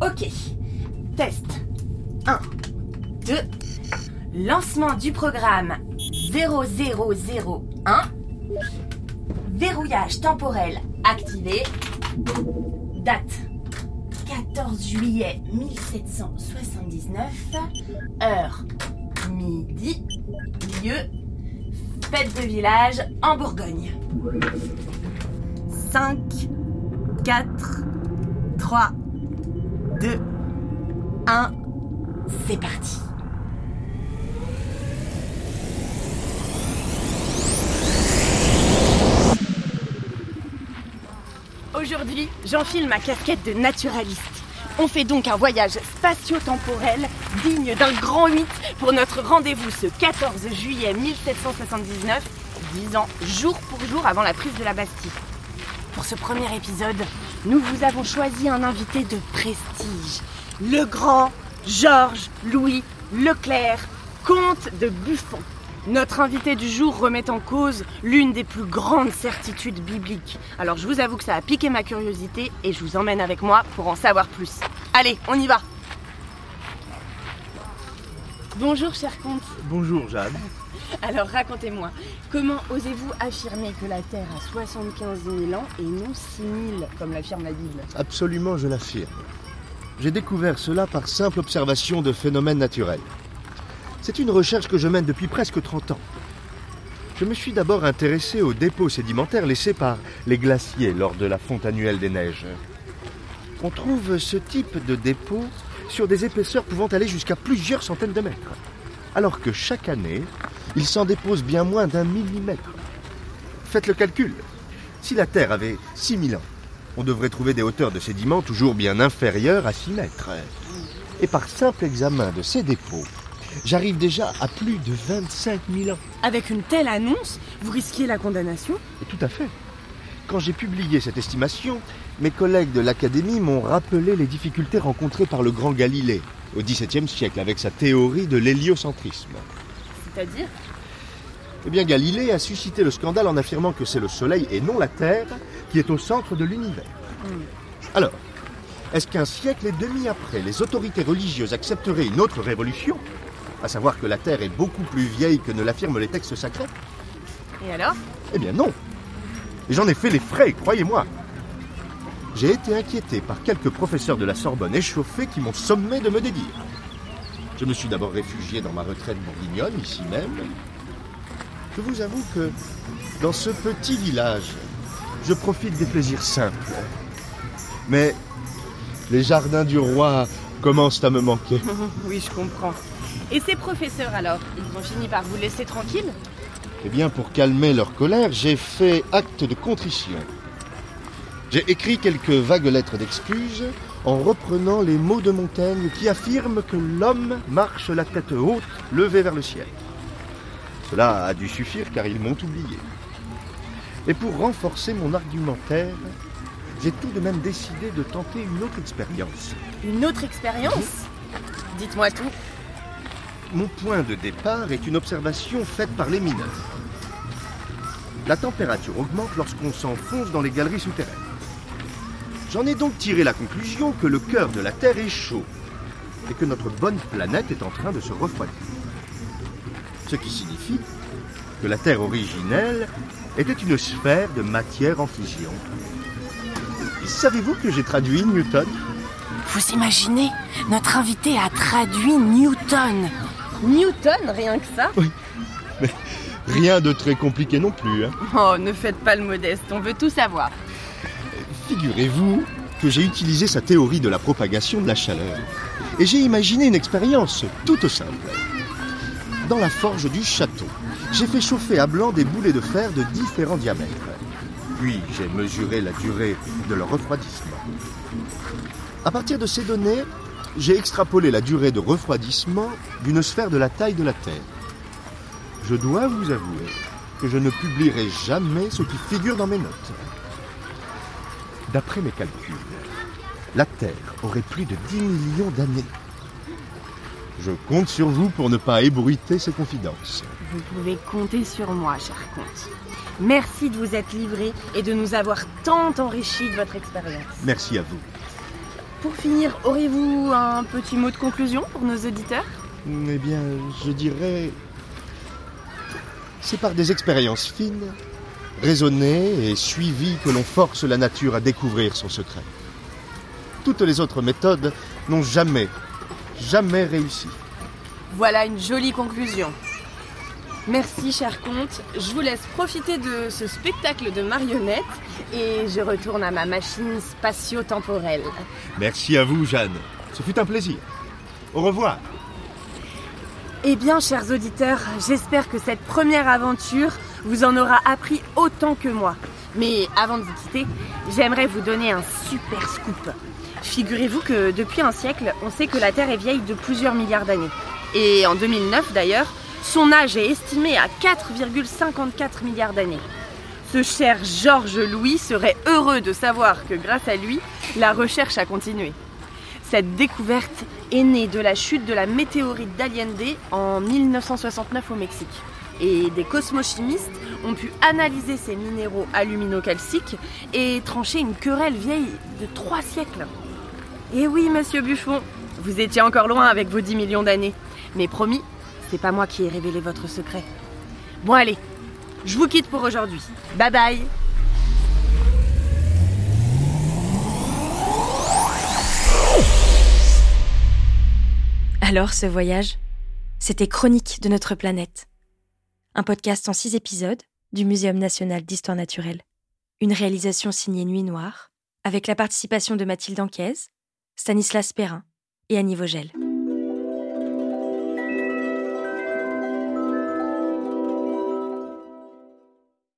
Ok. Test. 1, 2. Lancement du programme 0001. Verrouillage temporel activé. Date 14 juillet 1779. Heure midi. Lieu fête de village en Bourgogne. 5, 4, 3, 2, 1. C'est parti. Aujourd'hui, j'enfile ma casquette de naturaliste. On fait donc un voyage spatio-temporel digne d'un grand 8 pour notre rendez-vous ce 14 juillet 1779, 10 ans jour pour jour avant la prise de la Bastille. Pour ce premier épisode, nous vous avons choisi un invité de prestige, le grand Georges Louis Leclerc, comte de Buffon. Notre invité du jour remet en cause l'une des plus grandes certitudes bibliques. Alors je vous avoue que ça a piqué ma curiosité et je vous emmène avec moi pour en savoir plus. Allez, on y va Bonjour cher comte. Bonjour Jeanne. Alors racontez-moi, comment osez-vous affirmer que la Terre a 75 000 ans et non 6 000 comme l'affirme la Bible? Absolument, je l'affirme. J'ai découvert cela par simple observation de phénomènes naturels. C'est une recherche que je mène depuis presque 30 ans. Je me suis d'abord intéressé aux dépôts sédimentaires laissés par les glaciers lors de la fonte annuelle des neiges. On trouve ce type de dépôts sur des épaisseurs pouvant aller jusqu'à plusieurs centaines de mètres, alors que chaque année, il s'en dépose bien moins d'un millimètre. Faites le calcul. Si la Terre avait 6000 ans, on devrait trouver des hauteurs de sédiments toujours bien inférieures à 6 mètres. Et par simple examen de ces dépôts, j'arrive déjà à plus de 25 000 ans. Avec une telle annonce, vous risquiez la condamnation? Et tout à fait. Quand j'ai publié cette estimation, mes collègues de l'Académie m'ont rappelé les difficultés rencontrées par le grand Galilée au XVIIe siècle avec sa théorie de l'héliocentrisme. C'est-à-dire Eh bien, Galilée a suscité le scandale en affirmant que c'est le Soleil et non la Terre qui est au centre de l'univers. Alors, est-ce qu'un siècle et demi après, les autorités religieuses accepteraient une autre révolution À savoir que la Terre est beaucoup plus vieille que ne l'affirment les textes sacrés? Et alors? Eh bien non. Et j'en ai fait les frais, croyez-moi. J'ai été inquiété par quelques professeurs de la Sorbonne échauffés qui m'ont sommé de me dédire. Je me suis d'abord réfugié dans ma retraite bourguignonne, ici même. Je vous avoue que dans ce petit village, je profite des plaisirs simples. Mais les jardins du roi commencent à me manquer. Oui, je comprends. Et ces professeurs alors Ils ont fini par vous laisser tranquille? Eh bien, pour calmer leur colère, j'ai fait acte de contrition. J'ai écrit quelques vagues lettres d'excuses en reprenant les mots de Montaigne qui affirment que l'homme marche la tête haute, levée vers le ciel. Cela a dû suffire car ils m'ont oublié. Et pour renforcer mon argumentaire, j'ai tout de même décidé de tenter une autre expérience. Une autre expérience Dites-moi tout. Mon point de départ est une observation faite par les mineurs. La température augmente lorsqu'on s'enfonce dans les galeries souterraines. J'en ai donc tiré la conclusion que le cœur de la Terre est chaud et que notre bonne planète est en train de se refroidir. Ce qui signifie que la Terre originelle était une sphère de matière en fusion. Savez-vous que j'ai traduit Newton? Vous imaginez Notre invité a traduit Newton. Newton, rien que ça? Rien de très compliqué non plus. hein. Oh, ne faites pas le modeste, on veut tout savoir. Figurez-vous que j'ai utilisé sa théorie de la propagation de la chaleur. Et j'ai imaginé une expérience toute simple. Dans la forge du château, j'ai fait chauffer à blanc des boulets de fer de différents diamètres. Puis j'ai mesuré la durée de leur refroidissement. À partir de ces données, j'ai extrapolé la durée de refroidissement d'une sphère de la taille de la Terre. Je dois vous avouer que je ne publierai jamais ce qui figure dans mes notes. D'après mes calculs, la Terre aurait plus de 10 millions d'années. Je compte sur vous pour ne pas ébruiter ces confidences. Vous pouvez compter sur moi, cher comte. Merci de vous être livré et de nous avoir tant enrichi de votre expérience. Merci à vous. pour finir, aurez-vous un petit mot de conclusion pour nos auditeurs? Eh bien, je dirais... C'est par des expériences fines, raisonnées et suivies que l'on force la nature à découvrir son secret. Toutes les autres méthodes n'ont jamais, jamais réussi. Voilà une jolie conclusion. Merci, cher comte. Je vous laisse profiter de ce spectacle de marionnettes et je retourne à ma machine spatio-temporelle. Merci à vous, Jeanne. Ce fut un plaisir. Au revoir. Eh bien, chers auditeurs, j'espère que cette première aventure vous en aura appris autant que moi. Mais avant de vous quitter, j'aimerais vous donner un super scoop. Figurez-vous que depuis un siècle, on sait que la Terre est vieille de plusieurs milliards d'années. Et en 2009 d'ailleurs, son âge est estimé à 4,54 milliards d'années. Ce cher Georges Louis serait heureux de savoir que grâce à lui, la recherche a continué. Cette découverte est née de la chute de la météorite d'Allende en 1969 au Mexique. Et des cosmochimistes ont pu analyser ces minéraux aluminocalciques et trancher une querelle vieille de trois siècles. Et oui, monsieur Buffon, vous étiez encore loin avec vos 10 millions d'années. Mais promis, c'est pas moi qui ai révélé votre secret. Bon allez, je vous quitte pour aujourd'hui. Bye bye Alors ce voyage, c'était Chronique de notre planète. Un podcast en six épisodes du Muséum national d'histoire naturelle. Une réalisation signée Nuit Noire, avec la participation de Mathilde Anquez, Stanislas Perrin et Annie Vogel.